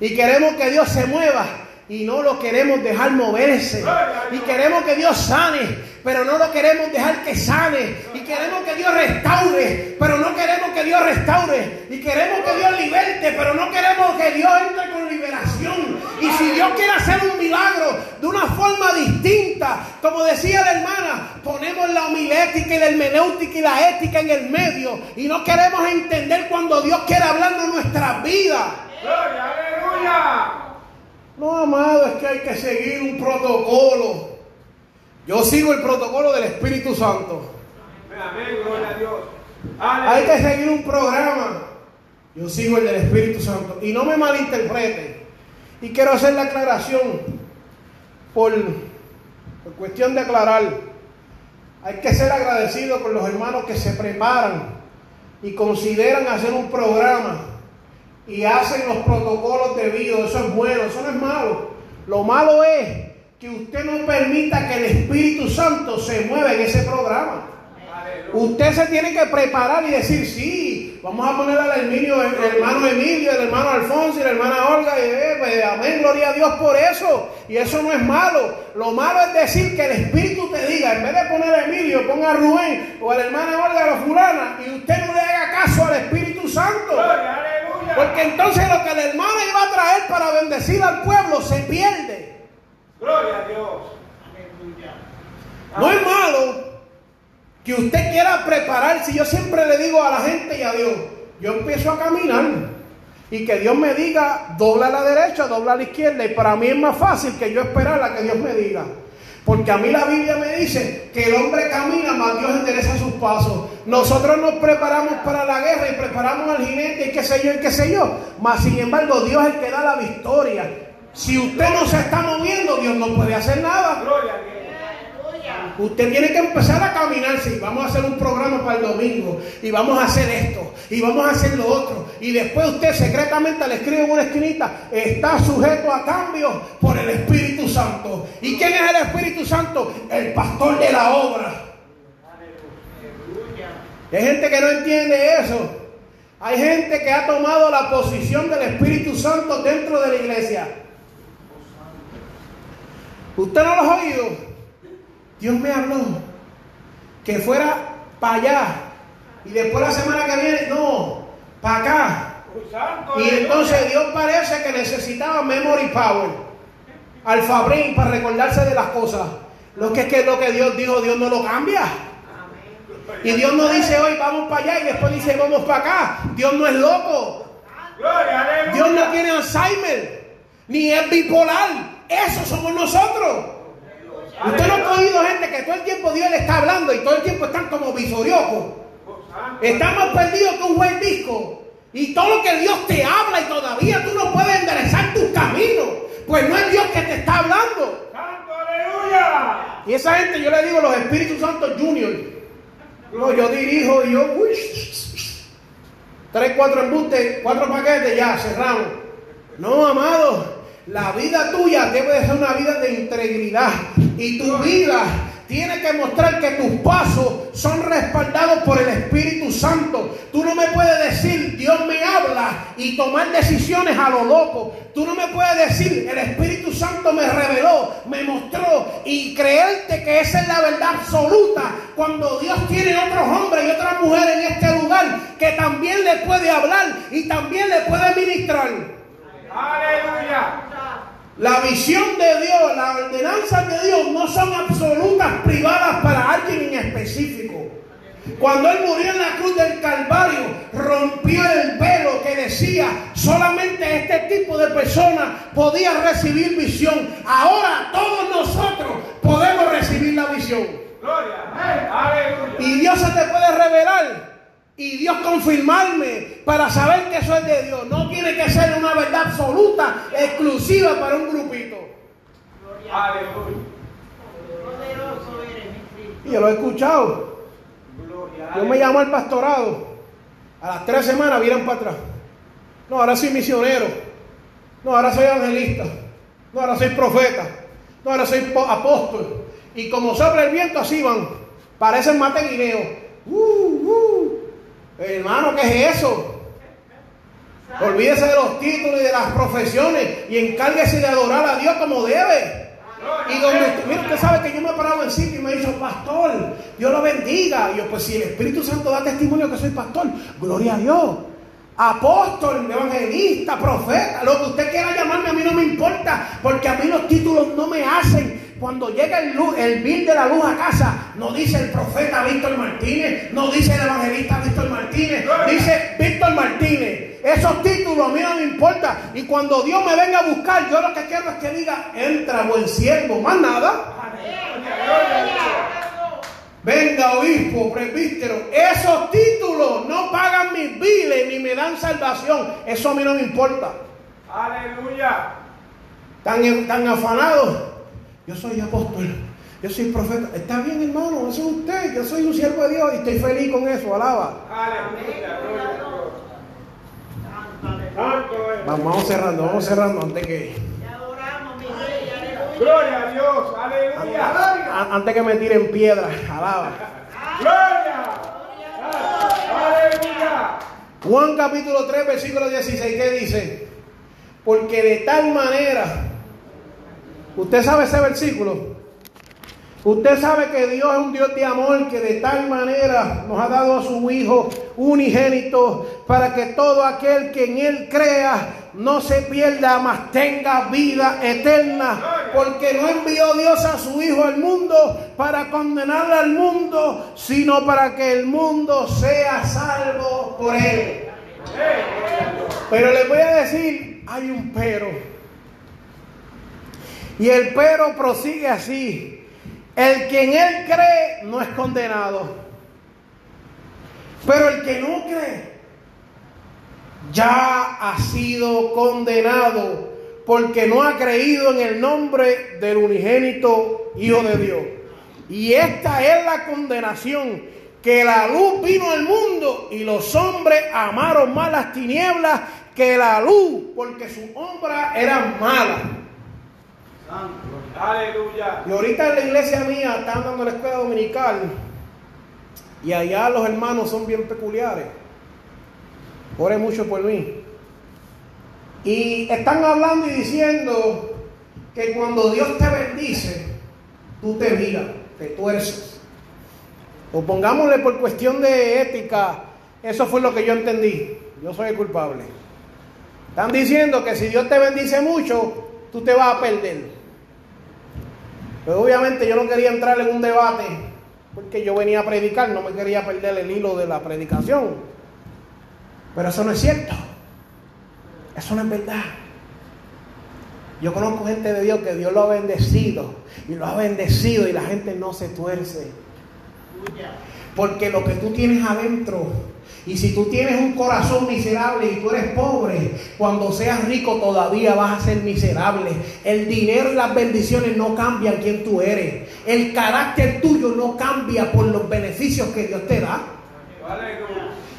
Y queremos que Dios se mueva y no lo queremos dejar moverse. Y queremos que Dios sane, pero no lo queremos dejar que sane. Y queremos que Dios restaure, pero no queremos que Dios restaure. Y queremos que Dios liberte, pero no queremos que Dios entre con liberación. Y si Dios quiere hacer un milagro de una forma distinta, como decía la hermana, ponemos la homilética y la hermenéutica y la ética en el medio. Y no queremos entender cuando Dios quiere hablar de nuestras vidas. Gloria. Aleluya. No, amado, es que hay que seguir un protocolo. Yo sigo el protocolo del Espíritu Santo. Amén. Gloria a Dios. Hay que seguir un programa. Yo sigo el del Espíritu Santo. Y no me malinterpreten. Y quiero hacer la aclaración por, por cuestión de aclarar. Hay que ser agradecido con los hermanos que se preparan y consideran hacer un programa y hacen los protocolos debidos. Eso es bueno, eso no es malo. Lo malo es que usted no permita que el Espíritu Santo se mueva en ese programa. Usted se tiene que preparar y decir, sí, vamos a poner al Emilio, el, el hermano Emilio, el hermano Alfonso y la hermana Olga, y eh, pues, amén, gloria a Dios por eso. Y eso no es malo. Lo malo es decir que el Espíritu te diga, en vez de poner a Emilio, ponga a Rubén o a la hermana Olga, a la fulana, y usted no le haga caso al Espíritu Santo. Porque entonces lo que la hermana iba a traer para bendecir al pueblo se pierde. Gloria a Dios. No es malo que usted quiera prepararse. Yo siempre le digo a la gente y a Dios, yo empiezo a caminar y que Dios me diga, dobla a la derecha, dobla a la izquierda. Y para mí es más fácil que yo esperar a que Dios me diga. Porque a mí la Biblia me dice que el hombre camina, más Dios endereza sus pasos. Nosotros nos preparamos para la guerra y preparamos al jinete y qué sé yo y qué sé yo. Mas sin embargo, Dios es el que da la victoria. Si usted no se está moviendo, Dios no puede hacer nada. Gloria a Dios. Aleluya. Usted tiene que empezar a caminarse y vamos a hacer un programa para el domingo y vamos a hacer esto y vamos a hacer lo otro y después usted secretamente le escribe en una esquinita está sujeto a cambios por el Espíritu Santo. ¿Y quién es el Espíritu Santo? El pastor de la obra. Hay gente que no entiende eso. Hay gente que ha tomado la posición del Espíritu Santo dentro de la iglesia. ¿Usted no lo ha oído? Dios me habló que fuera para allá y después la semana que viene, no, para acá. Y entonces Dios parece que necesitaba memory power, alfabrín para recordarse de las cosas. Lo que es que lo que Dios dijo, Dios no lo cambia. Y Dios no dice hoy vamos para allá y después dice vamos para acá. Dios no es loco. Dios no tiene Alzheimer, ni es bipolar. Eso somos nosotros. Usted no ha oído gente que todo el tiempo Dios le está hablando y todo el tiempo están como visoriocos. Estamos perdidos que un buen disco. Y todo lo que Dios te habla y todavía tú no puedes enderezar tus caminos. Pues no es Dios que te está hablando. Santo, aleluya. Y esa gente yo le digo los Espíritus Santos Junior. No, yo dirijo y yo, uy, tres, cuatro embustes, cuatro paquetes, ya, cerramos. No, amado, la vida tuya debe de ser una vida de integridad. Y tu vida tiene que mostrar que tus pasos son respaldados por el Espíritu Santo. Tú no me puedes decir, Dios me habla y tomar decisiones a lo loco. Tú no me puedes decir, el Espíritu Santo me reveló, me mostró y creerte que esa es la verdad absoluta cuando Dios tiene otros hombres y otras mujeres en este lugar que también le puede hablar y también le puede ministrar. Aleluya. La visión de Dios, las ordenanzas de Dios no son absolutas privadas para alguien en específico. Cuando Él murió en la cruz del Calvario, rompió el velo que decía solamente este tipo de personas podía recibir visión. Ahora todos nosotros podemos recibir la visión. Gloria. Aleluya. Y Dios se te puede revelar y Dios confirmarme para saber que eso es de Dios. No tiene que ser una verdad absoluta, exclusiva para un grupito. Aleluya. Y yo lo he escuchado. Gloria. Yo me llamo al pastorado. A las tres semanas vienen para atrás. No, ahora soy misionero. No, ahora soy evangelista. No, ahora soy profeta. No, ahora soy apóstol. Y como sopla el viento, así van. Parecen mateguineos. Uh, uh. Hermano, ¿qué es eso? Olvídese de los títulos y de las profesiones y encárguese de adorar a Dios como debe. Y donde usted, mira, usted sabe que yo me he parado en sitio y me ha dicho, pastor, Dios lo bendiga. Y yo, pues si el Espíritu Santo da testimonio que soy pastor, gloria a Dios. Apóstol, evangelista, profeta, lo que usted quiera llamarme, a mí no me importa, porque a mí los títulos no me hacen. Cuando llega el, luz, el bill de la luz a casa, no dice el profeta Víctor Martínez, no dice el evangelista Víctor Martínez, dice Víctor Martínez. Esos títulos a mí no me importa. Y cuando Dios me venga a buscar, yo lo que quiero es que diga, entra buen siervo, más nada. Venga, obispo, presbítero. Esos títulos no pagan mis biles ni me dan salvación. Eso a mí no me importa. Aleluya. Tan, tan afanados. Yo soy apóstol. Yo soy profeta. Está bien, hermano. Eso es usted. Yo soy un siervo de Dios y estoy feliz con eso. Alaba. Vamos, vamos cerrando, vamos cerrando antes que, Te adoramos, mi rey, aleluya. Gloria a Dios. Aleluya. antes que me tiren piedras. Alaba. Gloria. Aleluya. Juan capítulo 3, versículo 16, ¿qué dice? Porque de tal manera, usted sabe ese versículo, usted sabe que Dios es un Dios de amor, que de tal manera nos ha dado a su Hijo unigénito, para que todo aquel que en Él crea no se pierda, mas tenga vida eterna, porque no envió Dios a su Hijo al mundo para condenar al mundo, sino para que el mundo sea salvo por Él. Pero les voy a decir, hay un pero. Y el pero prosigue así. El que en él cree no es condenado. Pero el que no cree ya ha sido condenado porque no ha creído en el nombre del unigénito Hijo de Dios. Y esta es la condenación, que la luz vino al mundo y los hombres amaron más las tinieblas que la luz, porque su obra era mala. Aleluya. Y ahorita en la iglesia mía están dando la escuela dominical y allá los hermanos son bien peculiares. Ore mucho por mí. Y están hablando y diciendo que cuando Dios te bendice, tú te miras, te tuerces. O pongámosle por cuestión de ética, eso fue lo que yo entendí. Yo soy el culpable. Están diciendo que si Dios te bendice mucho, tú te vas a perder. Pero obviamente yo no quería entrar en un debate porque yo venía a predicar, no me quería perder el hilo de la predicación. Pero eso no es cierto. Eso no es verdad. Yo conozco gente de Dios que Dios lo ha bendecido y lo ha bendecido y la gente no se tuerce. Porque lo que tú tienes adentro Y si tú tienes un corazón miserable y tú eres pobre, cuando seas rico todavía vas a ser miserable. El dinero y las bendiciones no cambian quién tú eres. El carácter tuyo no cambia por los beneficios que Dios te da.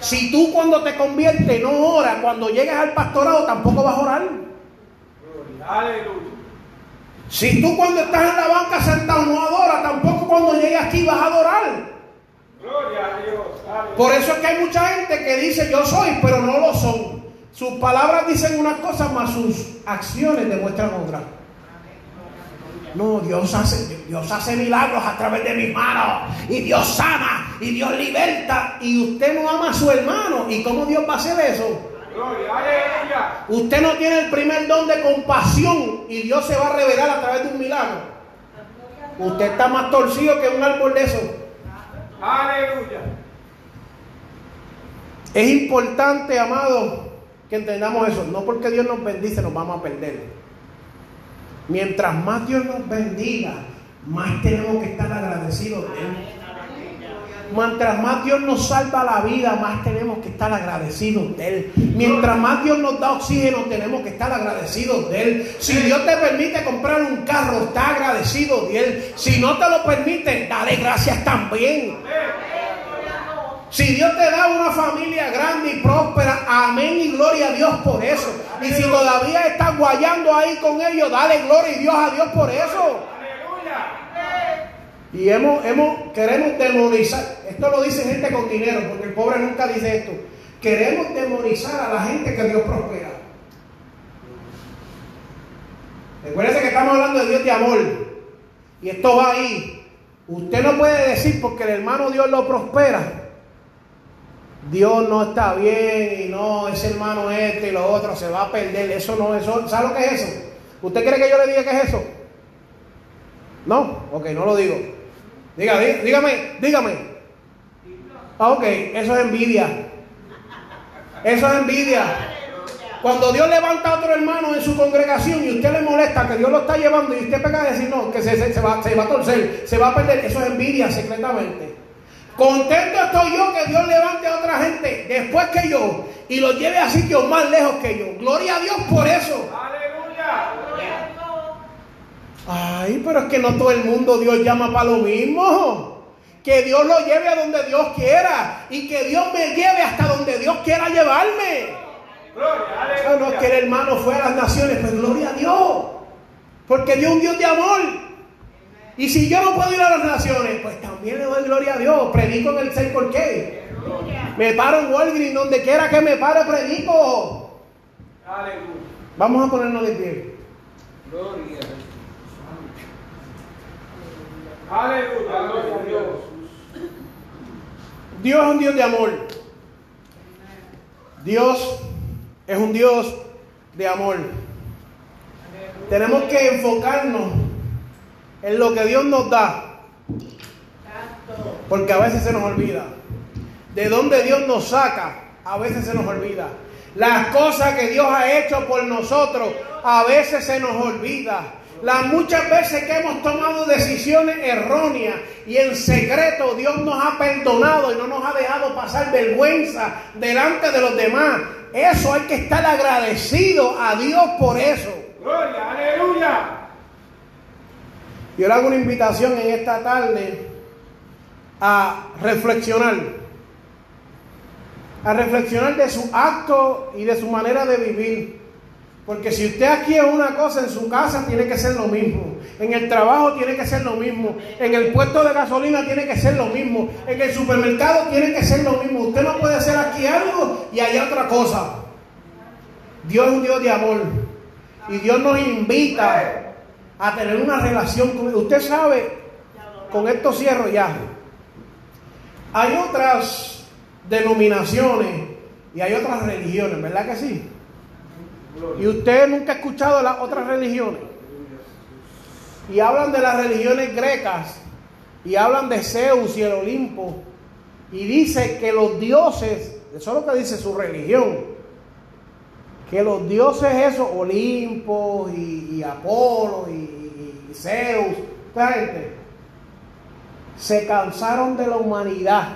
Si tú cuando te conviertes no oras, cuando llegues al pastorado tampoco vas a orar. Aleluya. Si tú cuando estás en la banca sentado no adoras, tampoco cuando llegues aquí vas a adorar. Gloria a Dios. Aleluya. Por eso es que hay mucha gente que dice yo soy, pero no lo son. Sus palabras dicen una cosa, más sus acciones demuestran otra. No, Dios hace, Dios hace milagros a través de mis manos. Y Dios sana, y Dios liberta. Y usted no ama a su hermano. ¿Y cómo Dios va a hacer eso? Usted no tiene el primer don de compasión y Dios se va a revelar a través de un milagro. Usted está más torcido que un árbol de eso. Aleluya. Es importante, amado, que entendamos eso. No porque Dios nos bendice nos vamos a perder. Mientras más Dios nos bendiga, más tenemos que estar agradecidos de Él. Mientras más Dios nos salva la vida, más tenemos que estar agradecidos de Él. Mientras más Dios nos da oxígeno, tenemos que estar agradecidos de Él. Si Dios te permite comprar un carro, está agradecido de Él. Si no te lo permite, dale gracias también. Si Dios te da una familia grande y próspera, amén y gloria a Dios por eso. Y si todavía estás guayando ahí con ellos, dale gloria y Dios a Dios por eso. Y hemos, hemos, queremos demonizar, esto lo dice gente con dinero, porque el pobre nunca dice esto. Queremos demonizar a la gente que Dios prospera. Recuérdense que estamos hablando de Dios de amor. Y esto va ahí. Usted no puede decir porque el hermano Dios lo prospera. Dios no está bien y no, ese hermano este y lo otro se va a perder. Eso no, eso, ¿sabe lo que es eso? ¿Usted quiere que yo le diga qué es eso? No, ok, no lo digo. Diga, dí- dígame, dígame. Ah, ok, eso es envidia. Eso es envidia. Cuando Dios levanta a otro hermano en su congregación y usted le molesta que Dios lo está llevando y usted pega a decir no, que se, se va a torcer, se va a perder, eso es envidia secretamente. Contento estoy yo que Dios levante a otra gente después que yo y lo lleve a sitios más lejos que yo. Gloria a Dios por eso. Aleluya. Ay, pero es que no todo el mundo Dios llama para lo mismo. Que Dios lo lleve a donde Dios quiera y que Dios me lleve hasta donde Dios quiera llevarme. Gloria. No, Aleluya. que el hermano fue a las naciones, pues gloria a Dios. Porque Dios es un Dios de amor. Y si yo no puedo ir a las naciones, pues también le doy gloria a Dios. Predico en el 6 por qué. Me paro en Walgreens, donde quiera que me pare, predico. Aleluya. Vamos a ponernos de pie. Gloria. Dios. Dios es un Dios de amor. Dios es un Dios de amor. Tenemos que enfocarnos en lo que Dios nos da. Porque a veces se nos olvida. De dónde Dios nos saca, a veces se nos olvida. Las cosas que Dios ha hecho por nosotros, a veces se nos olvida. Las muchas veces que hemos tomado decisiones erróneas y en secreto Dios nos ha perdonado y no nos ha dejado pasar vergüenza delante de los demás. Eso hay que estar agradecido a Dios por eso. Gloria. Aleluya. Yo le hago una invitación en esta tarde a reflexionar. A reflexionar de su acto y de su manera de vivir. Porque si usted aquí es una cosa, en su casa tiene que ser lo mismo. En el trabajo tiene que ser lo mismo. En el puesto de gasolina tiene que ser lo mismo. En el supermercado tiene que ser lo mismo. Usted no puede hacer aquí algo y allá otra cosa. Dios es un Dios de amor. Y Dios nos invita a tener una relación con Usted sabe, con esto cierro ya. Hay otras denominaciones y hay otras religiones, ¿verdad que sí? Y usted nunca ha escuchado las otras religiones. Y hablan de las religiones grecas y hablan de Zeus y el Olimpo. Y dice que los dioses, eso es lo que dice su religión, que los dioses esos, Olimpo y, Apolo y, y Zeus, esta gente, se cansaron de la humanidad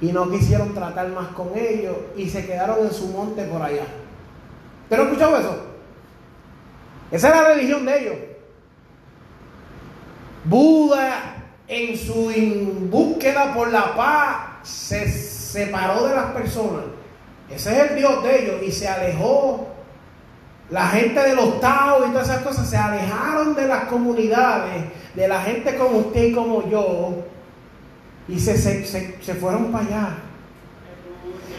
y no quisieron tratar más con ellos y se quedaron en su monte por allá. ¿Usted no ha escuchado eso? Esa es la religión de ellos. Buda en su búsqueda por la paz se separó de las personas. Ese es el Dios de ellos y se alejó. La gente de los Taos y todas esas cosas se alejaron de las comunidades, de la gente como usted y como yo, y se fueron para allá.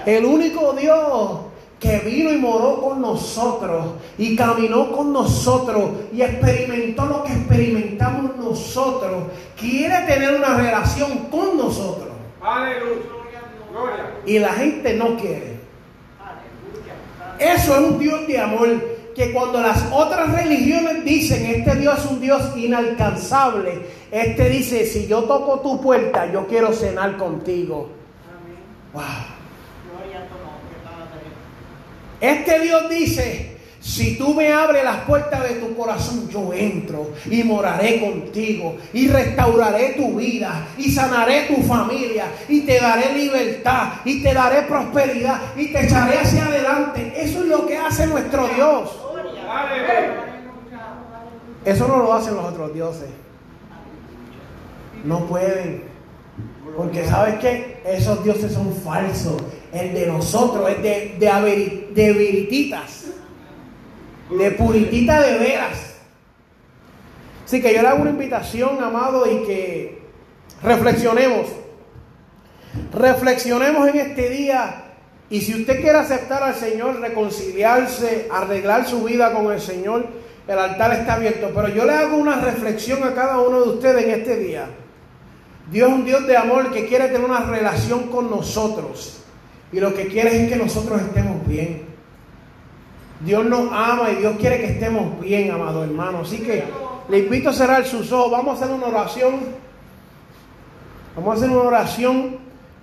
El único Dios que vino y moró con nosotros y caminó con nosotros y experimentó lo que experimentamos nosotros, quiere tener una relación con nosotros. Aleluya. Gloria. Y la gente no quiere. Eso es un Dios de amor que cuando las otras religiones dicen este Dios es un Dios inalcanzable, este dice, si yo toco tu puerta, yo quiero cenar contigo. Wow. Gloria a tu nombre, Padre. Este Dios dice, si tú me abres las puertas de tu corazón, yo entro y moraré contigo y restauraré tu vida y sanaré tu familia y te daré libertad y te daré prosperidad y te echaré hacia adelante. Eso es lo que hace nuestro Dios. Eso no lo hacen los otros dioses. No pueden. Porque sabes que esos dioses son falsos. El de nosotros es de, de, averi- de. De puritita de veras. Así que yo le hago una invitación, amado, y que reflexionemos. Reflexionemos en este día. Y si usted quiere aceptar al Señor, reconciliarse, arreglar su vida con el Señor, el altar está abierto. Pero yo le hago una reflexión a cada uno de ustedes en este día. Dios es un Dios de amor que quiere tener una relación con nosotros. Y lo que quiere es que nosotros estemos bien. Dios nos ama y Dios quiere que estemos bien, amado hermano. Así que le invito a cerrar sus ojos. Vamos a hacer una oración. Vamos a hacer una oración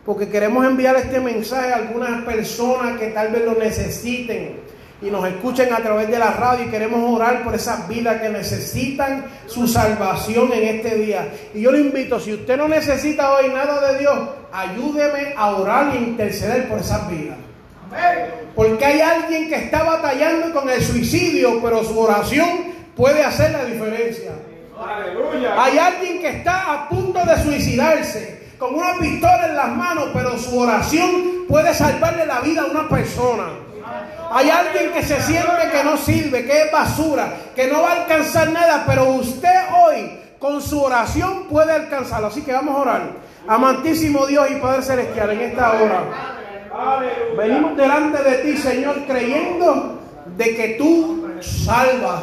porque queremos enviar este mensaje a algunas personas que tal vez lo necesiten y nos escuchen a través de la radio y queremos orar por esas vidas que necesitan su salvación en este día. Y yo le invito, si usted no necesita hoy nada de Dios, ayúdeme a orar e interceder por esas vidas. Porque hay alguien que está batallando con el suicidio, pero su oración puede hacer la diferencia. Aleluya. Hay alguien que está a punto de suicidarse con una pistola en las manos, pero su oración puede salvarle la vida a una persona. Hay alguien que se siente que no sirve, que es basura, que no va a alcanzar nada, pero usted hoy con su oración puede alcanzarlo. Así que vamos a orar. Amantísimo Dios y Padre Celestial, en esta hora. Venimos delante de ti, Señor, creyendo de que tú salvas,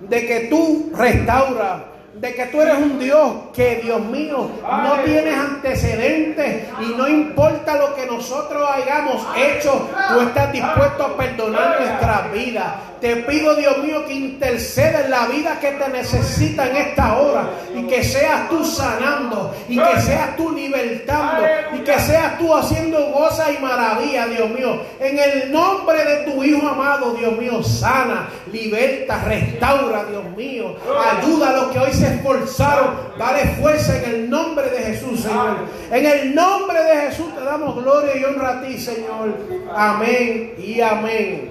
de que tú restauras, de que tú eres un Dios que, Dios mío, no tienes antecedentes y no importa lo que nosotros hayamos hecho, tú estás dispuesto a perdonar nuestra vida. Te pido, Dios mío, que interceda en la vida que te necesita en esta hora y que seas tú sanando y que seas tú libertando y que seas tú haciendo cosas y maravillas, Dios mío. En el nombre de tu Hijo amado, Dios mío, sana, liberta, restaura, Dios mío. Ayuda a los que hoy se esforzaron. Dale fuerza en el nombre de Jesús, Señor. En el nombre de Jesús te damos gloria y honra a ti, Señor. Amén y amén.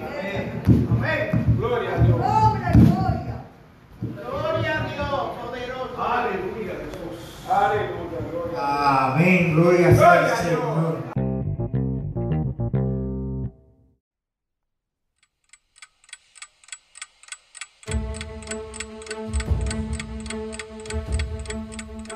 Gloria a Dios. Gloria a Dios, poderoso. Aleluya, Jesús. Aleluya, gloria. Amén, gloria sea al Señor.